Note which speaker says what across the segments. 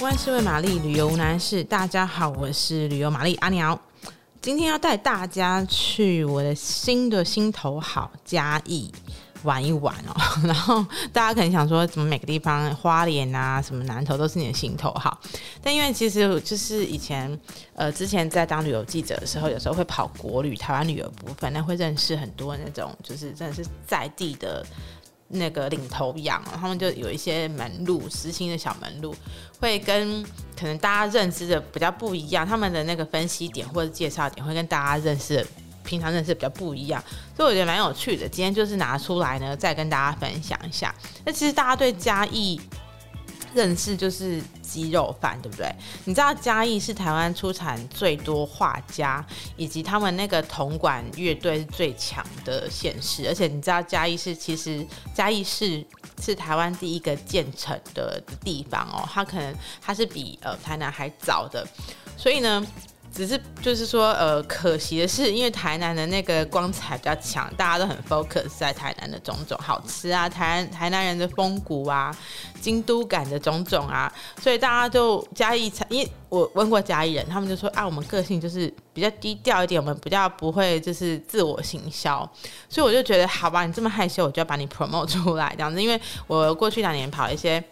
Speaker 1: 万事问玛丽，旅游男士。大家好，我是旅游玛丽阿鸟，今天要带大家去我的新的心头好嘉义玩一玩哦。然后大家可能想说，怎么每个地方花莲啊，什么南投都是你的心头好？但因为其实就是以前呃，之前在当旅游记者的时候，有时候会跑国旅台湾旅游部分，那会认识很多那种就是真的是在地的。那个领头羊，他们就有一些门路，实心的小门路，会跟可能大家认知的比较不一样。他们的那个分析点或者介绍点会跟大家认识的平常认识比较不一样，所以我觉得蛮有趣的。今天就是拿出来呢，再跟大家分享一下。那其实大家对嘉义。认识就是鸡肉饭，对不对？你知道嘉义是台湾出产最多画家，以及他们那个铜管乐队是最强的县市。而且你知道嘉义是其实嘉义市是台湾第一个建成的地方哦，它可能它是比呃台南还早的，所以呢。只是就是说，呃，可惜的是，因为台南的那个光彩比较强，大家都很 focus 在台南的种种好吃啊，台台南人的风骨啊，京都感的种种啊，所以大家就嘉义，因为我问过嘉义人，他们就说啊，我们个性就是比较低调一点，我们比较不会就是自我行销，所以我就觉得，好吧，你这么害羞，我就要把你 promote 出来这样子，因为我过去两年跑一些。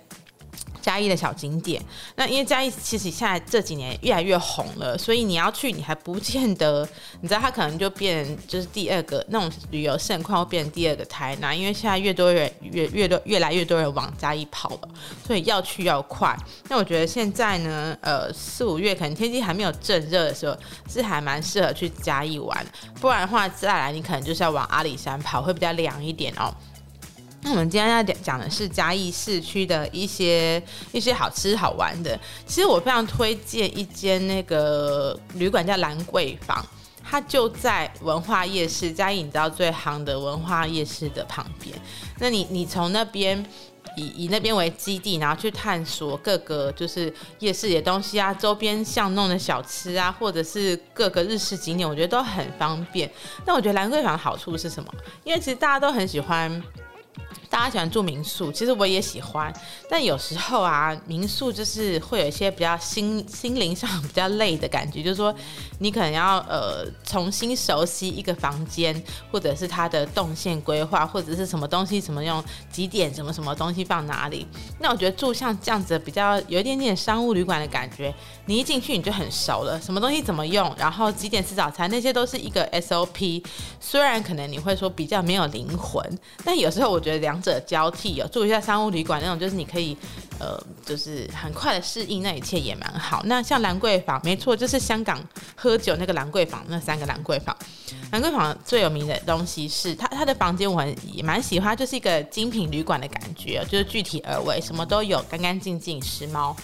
Speaker 1: 嘉义的小景点，那因为嘉义其实现在这几年越来越红了，所以你要去，你还不见得，你知道它可能就变就是第二个那种旅游盛况，会变成第二个台南，因为现在越多人越越多越来越多人往嘉义跑了，所以要去要快。那我觉得现在呢，呃，四五月可能天气还没有正热的时候，是还蛮适合去嘉义玩，不然的话再来你可能就是要往阿里山跑，会比较凉一点哦。那我们今天要讲的是嘉义市区的一些一些好吃好玩的。其实我非常推荐一间那个旅馆叫兰桂坊，它就在文化夜市，嘉义你知道最夯的文化夜市的旁边。那你你从那边以以那边为基地，然后去探索各个就是夜市的东西啊，周边巷弄的小吃啊，或者是各个日式景点，我觉得都很方便。那我觉得兰桂坊的好处是什么？因为其实大家都很喜欢。大家喜欢住民宿，其实我也喜欢，但有时候啊，民宿就是会有一些比较心心灵上比较累的感觉，就是说你可能要呃重新熟悉一个房间，或者是它的动线规划，或者是什么东西什么用几点什么什么东西放哪里。那我觉得住像这样子比较有一点点商务旅馆的感觉，你一进去你就很熟了，什么东西怎么用，然后几点吃早餐，那些都是一个 SOP。虽然可能你会说比较没有灵魂，但有时候我觉得两。两者交替哦，住一下商务旅馆那种，就是你可以，呃，就是很快的适应，那一切也蛮好。那像兰桂坊，没错，就是香港喝酒那个兰桂坊，那三个兰桂坊。兰桂坊最有名的东西是它，它的房间我很也蛮喜欢，就是一个精品旅馆的感觉，就是具体而为，什么都有，干干净净，时髦。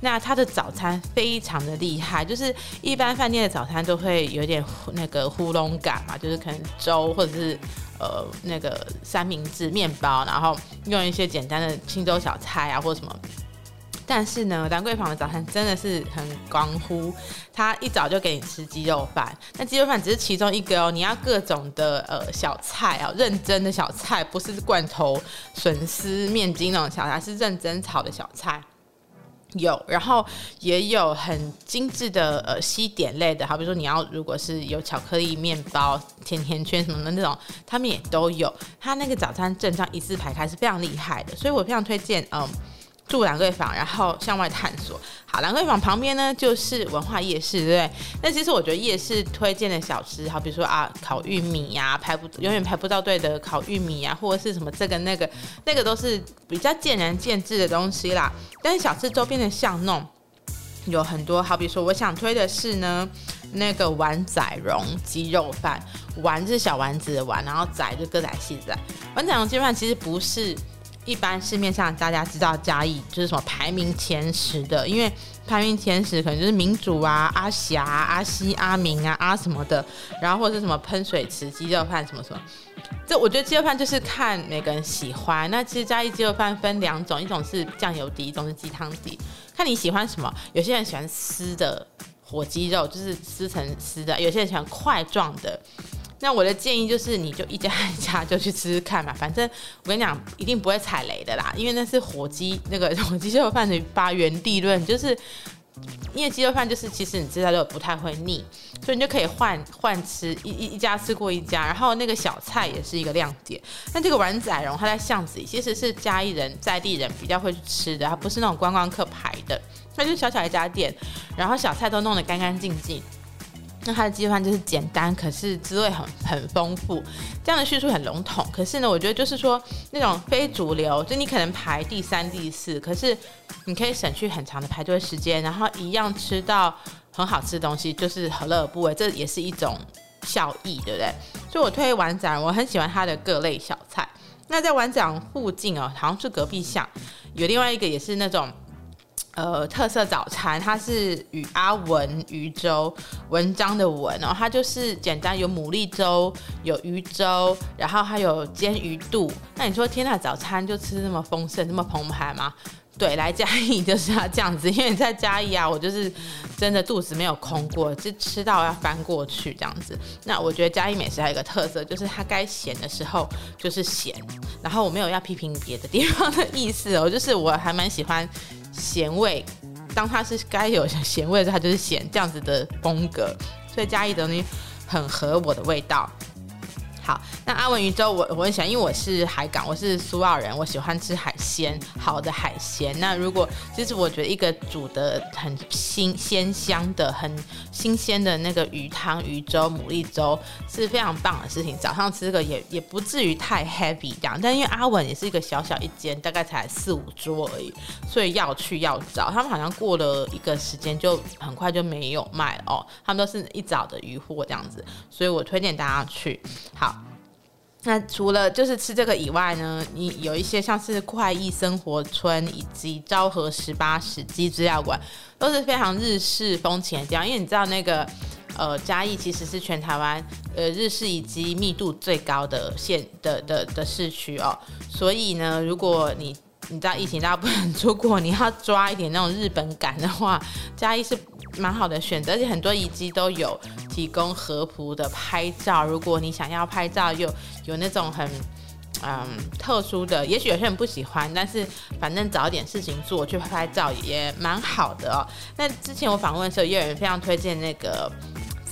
Speaker 1: 那它的早餐非常的厉害，就是一般饭店的早餐都会有点那个糊弄感嘛，就是可能粥或者是。呃，那个三明治、面包，然后用一些简单的青州小菜啊，或者什么。但是呢，兰桂坊的早餐真的是很光乎，他一早就给你吃鸡肉饭。那鸡肉饭只是其中一个哦，你要各种的呃小菜哦，认真的小菜，不是罐头笋丝面筋那种小菜，是认真炒的小菜。有，然后也有很精致的呃西点类的，好比如说你要如果是有巧克力面包、甜甜圈什么的那种，他们也都有。他那个早餐正常一字排开是非常厉害的，所以我非常推荐嗯。住兰桂坊，然后向外探索。好，兰桂坊旁边呢就是文化夜市，对不对？那其实我觉得夜市推荐的小吃，好比如说啊，烤玉米呀、排不永远排不到队的烤玉米呀、啊，或者是什么这个那个，那个都是比较见仁见智的东西啦。但是小吃周边的巷弄有很多，好比说我想推的是呢，那个碗仔荣鸡肉饭，碗是小丸子的碗，然后仔就歌仔戏仔。碗仔荣鸡肉饭其实不是。一般市面上大家知道嘉义就是什么排名前十的，因为排名前十可能就是民主啊、阿霞、阿西、阿明啊、阿什么的，然后或者是什么喷水池鸡肉饭什么什么。这我觉得鸡肉饭就是看每个人喜欢。那其实嘉义鸡肉饭分两种，一种是酱油底，一种是鸡汤底，看你喜欢什么。有些人喜欢丝的火鸡肉，就是撕成丝的；有些人喜欢块状的。那我的建议就是，你就一家一家就去吃吃看嘛，反正我跟你讲，一定不会踩雷的啦，因为那是火鸡那个 火鸡肉饭的发源地论，就是。因为鸡肉饭就是，其实你知道都不太会腻，所以你就可以换换吃一一一家吃过一家，然后那个小菜也是一个亮点。那这个碗仔荣它在巷子里，其实是嘉义人在地人比较会去吃的，它不是那种观光客排的，它就小小一家店，然后小菜都弄得干干净净。那它的鸡饭就是简单，可是滋味很很丰富。这样的叙述很笼统，可是呢，我觉得就是说那种非主流，就你可能排第三、第四，可是你可以省去很长的排队时间，然后一样吃到很好吃的东西，就是何乐而不为？这也是一种效益，对不对？所以我推碗仔，我很喜欢它的各类小菜。那在碗仔附近哦，好像是隔壁巷，有另外一个也是那种。呃，特色早餐，它是与阿文鱼粥，文章的文哦，它就是简单有牡蛎粥，有鱼粥，然后还有煎鱼肚。那你说天呐，早餐就吃那么丰盛，那么澎湃吗？对，来嘉义就是要这样子，因为你在嘉义啊，我就是真的肚子没有空过，就吃到要翻过去这样子。那我觉得嘉义美食还有一个特色，就是它该咸的时候就是咸，然后我没有要批评别的地方的意思哦，就是我还蛮喜欢。咸味，当它是该有咸味的时候，它就是咸这样子的风格，所以嘉义的东西很合我的味道。好，那阿文鱼粥我我很喜欢，因为我是海港，我是苏澳人，我喜欢吃海鲜，好的海鲜。那如果其实我觉得一个煮的很新鲜香的、很新鲜的那个鱼汤、鱼粥、牡蛎粥是非常棒的事情。早上吃这个也也不至于太 heavy 这样，但因为阿文也是一个小小一间，大概才四五桌而已，所以要去要找。他们好像过了一个时间就很快就没有卖哦，他们都是一早的鱼货这样子，所以我推荐大家去。好。那除了就是吃这个以外呢，你有一些像是快意生活村以及昭和十八史迹资料馆，都是非常日式风情的地方。因为你知道那个呃嘉义其实是全台湾呃日式以及密度最高的县的的的市区哦，所以呢，如果你你知道疫情大家不能出国，你要抓一点那种日本感的话，嘉义是蛮好的选择，而且很多遗迹都有提供合服的拍照。如果你想要拍照又有，那种很嗯特殊的，也许有些人不喜欢，但是反正找点事情做去拍拍照也蛮好的哦。那之前我访问的时候，也有人非常推荐那个。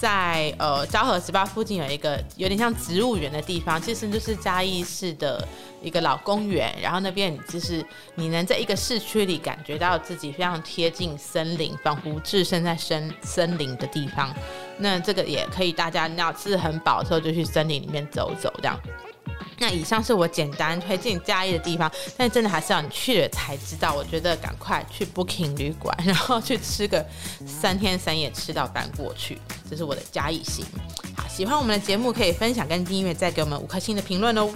Speaker 1: 在呃昭和十八附近有一个有点像植物园的地方，其实就是嘉义市的一个老公园。然后那边就是你能在一个市区里感觉到自己非常贴近森林，仿佛置身在森森林的地方。那这个也可以，大家要吃很饱的时候就去森林里面走走，这样。那以上是我简单推荐嘉义的地方，但真的还是要你去了才知道。我觉得赶快去 booking 旅馆，然后去吃个三天三夜，吃到翻过去。这是我的嘉义行。好，喜欢我们的节目可以分享跟订阅，再给我们五颗星的评论哦。